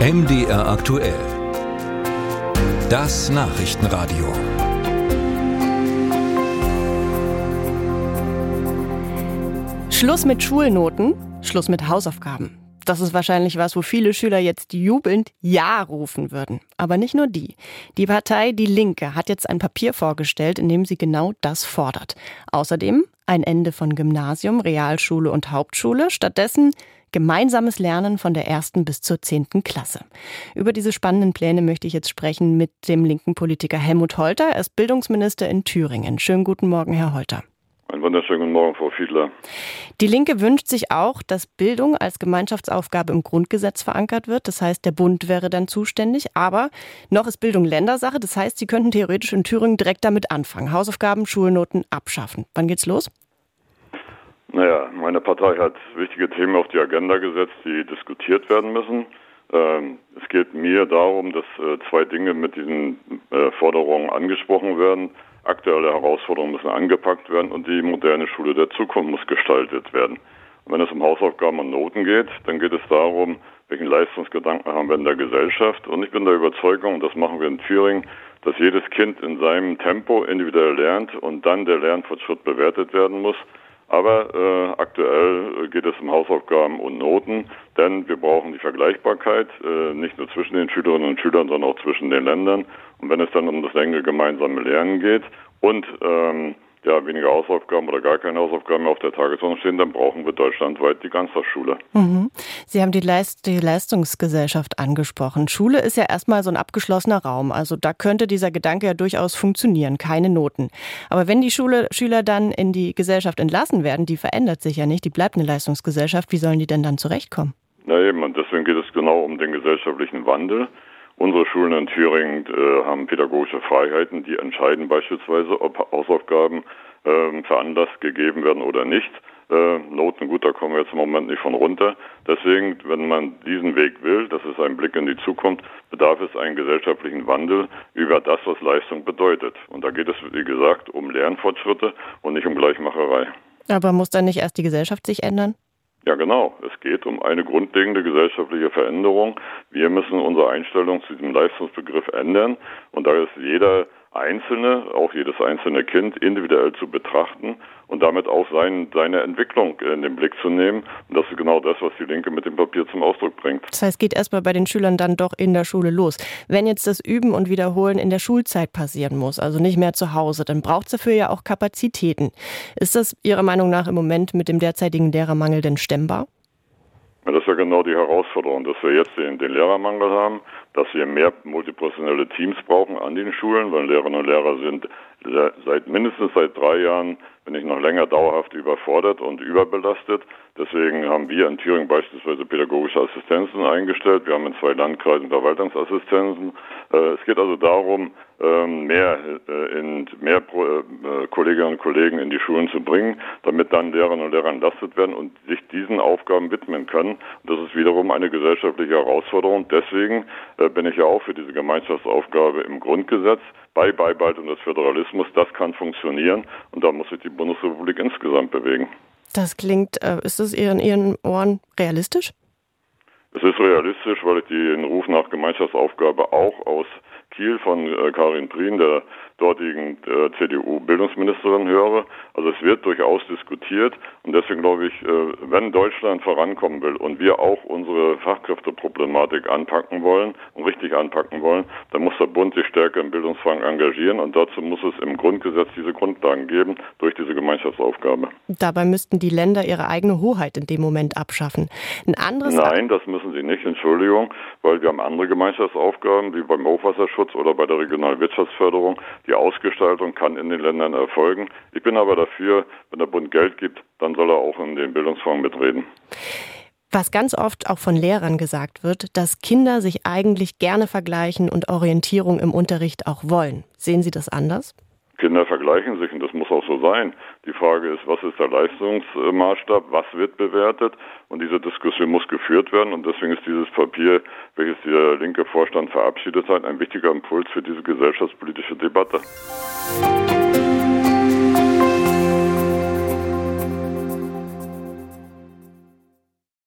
MDR aktuell. Das Nachrichtenradio. Schluss mit Schulnoten, Schluss mit Hausaufgaben. Das ist wahrscheinlich was, wo viele Schüler jetzt jubelnd Ja rufen würden. Aber nicht nur die. Die Partei Die Linke hat jetzt ein Papier vorgestellt, in dem sie genau das fordert. Außerdem ein Ende von Gymnasium, Realschule und Hauptschule. Stattdessen gemeinsames Lernen von der ersten bis zur zehnten Klasse. Über diese spannenden Pläne möchte ich jetzt sprechen mit dem linken Politiker Helmut Holter. Er ist Bildungsminister in Thüringen. Schönen guten Morgen, Herr Holter. Einen wunderschönen guten Morgen, Frau Fiedler. Die Linke wünscht sich auch, dass Bildung als Gemeinschaftsaufgabe im Grundgesetz verankert wird. Das heißt, der Bund wäre dann zuständig. Aber noch ist Bildung Ländersache. Das heißt, Sie könnten theoretisch in Thüringen direkt damit anfangen. Hausaufgaben, Schulnoten abschaffen. Wann geht's los? Naja, meine Partei hat wichtige Themen auf die Agenda gesetzt, die diskutiert werden müssen. Ähm, es geht mir darum, dass äh, zwei Dinge mit diesen äh, Forderungen angesprochen werden. Aktuelle Herausforderungen müssen angepackt werden und die moderne Schule der Zukunft muss gestaltet werden. Und wenn es um Hausaufgaben und Noten geht, dann geht es darum, welchen Leistungsgedanken haben wir in der Gesellschaft. Und ich bin der Überzeugung, und das machen wir in Thüringen, dass jedes Kind in seinem Tempo individuell lernt und dann der Lernfortschritt bewertet werden muss. Aber äh, aktuell geht es um Hausaufgaben und Noten, denn wir brauchen die Vergleichbarkeit, äh, nicht nur zwischen den Schülerinnen und Schülern, sondern auch zwischen den Ländern. Und wenn es dann um das enge gemeinsame Lernen geht und ähm, ja, weniger Hausaufgaben oder gar keine Hausaufgaben mehr auf der Tagesordnung stehen, dann brauchen wir deutschlandweit die Ganztagsschule. Mhm. Sie haben die, Leist die Leistungsgesellschaft angesprochen. Schule ist ja erstmal so ein abgeschlossener Raum. Also da könnte dieser Gedanke ja durchaus funktionieren, keine Noten. Aber wenn die Schule, Schüler dann in die Gesellschaft entlassen werden, die verändert sich ja nicht, die bleibt eine Leistungsgesellschaft, wie sollen die denn dann zurechtkommen? Na eben, und deswegen geht es genau um den gesellschaftlichen Wandel. Unsere Schulen in Thüringen äh, haben pädagogische Freiheiten, die entscheiden beispielsweise, ob Hausaufgaben äh, veranlasst gegeben werden oder nicht. Äh, Noten, gut, da kommen wir jetzt im Moment nicht von runter. Deswegen, wenn man diesen Weg will, das ist ein Blick in die Zukunft, bedarf es einen gesellschaftlichen Wandel über das, was Leistung bedeutet. Und da geht es, wie gesagt, um Lernfortschritte und nicht um Gleichmacherei. Aber muss dann nicht erst die Gesellschaft sich ändern? Ja, genau. Es geht um eine grundlegende gesellschaftliche Veränderung. Wir müssen unsere Einstellung zu diesem Leistungsbegriff ändern. Und da ist jeder Einzelne, auch jedes einzelne Kind individuell zu betrachten und damit auch sein, seine Entwicklung in den Blick zu nehmen. Und das ist genau das, was die Linke mit dem Papier zum Ausdruck bringt. Das heißt, geht erstmal bei den Schülern dann doch in der Schule los. Wenn jetzt das Üben und Wiederholen in der Schulzeit passieren muss, also nicht mehr zu Hause, dann braucht es dafür ja auch Kapazitäten. Ist das Ihrer Meinung nach im Moment mit dem derzeitigen Lehrermangel denn stemmbar? Ja, das ist ja genau die Herausforderung, dass wir jetzt den, den Lehrermangel haben, dass wir mehr multiprofessionelle Teams brauchen an den Schulen, weil Lehrerinnen und Lehrer sind seit mindestens seit drei Jahren, wenn nicht noch länger, dauerhaft überfordert und überbelastet. Deswegen haben wir in Thüringen beispielsweise pädagogische Assistenzen eingestellt. Wir haben in zwei Landkreisen Verwaltungsassistenzen. Äh, es geht also darum, ähm, mehr, äh, in, mehr äh, Kolleginnen und Kollegen in die Schulen zu bringen, damit dann Lehrerinnen und Lehrer entlastet werden und sich diesen Aufgaben widmen können. Das ist wiederum eine gesellschaftliche Herausforderung. Deswegen bin ich ja auch für diese Gemeinschaftsaufgabe im Grundgesetz bei Beibehaltung des Föderalismus. Das kann funktionieren und da muss sich die Bundesrepublik insgesamt bewegen. Das klingt, ist das in Ihren Ohren realistisch? Es ist realistisch, weil ich den Ruf nach Gemeinschaftsaufgabe auch aus Kiel von äh, Karin Prien, der dortigen äh, CDU-Bildungsministerin höre. Also es wird durchaus diskutiert und deswegen glaube ich, äh, wenn Deutschland vorankommen will und wir auch unsere Fachkräfteproblematik anpacken wollen und richtig anpacken wollen, dann muss der Bund sich stärker im Bildungsfang engagieren und dazu muss es im Grundgesetz diese Grundlagen geben durch diese Gemeinschaftsaufgabe. Dabei müssten die Länder ihre eigene Hoheit in dem Moment abschaffen. Ein anderes Nein, das müssen sie nicht, Entschuldigung, weil wir haben andere Gemeinschaftsaufgaben wie beim Hochwasserschutz oder bei der regionalen Wirtschaftsförderung, die Ausgestaltung kann in den Ländern erfolgen. Ich bin aber dafür, wenn der Bund Geld gibt, dann soll er auch in den Bildungsfonds mitreden. Was ganz oft auch von Lehrern gesagt wird, dass Kinder sich eigentlich gerne vergleichen und Orientierung im Unterricht auch wollen. Sehen Sie das anders? Kinder vergleichen sich und das muss auch so sein. Die Frage ist, was ist der Leistungsmaßstab, was wird bewertet und diese Diskussion muss geführt werden und deswegen ist dieses Papier, welches der linke Vorstand verabschiedet hat, ein wichtiger Impuls für diese gesellschaftspolitische Debatte. Musik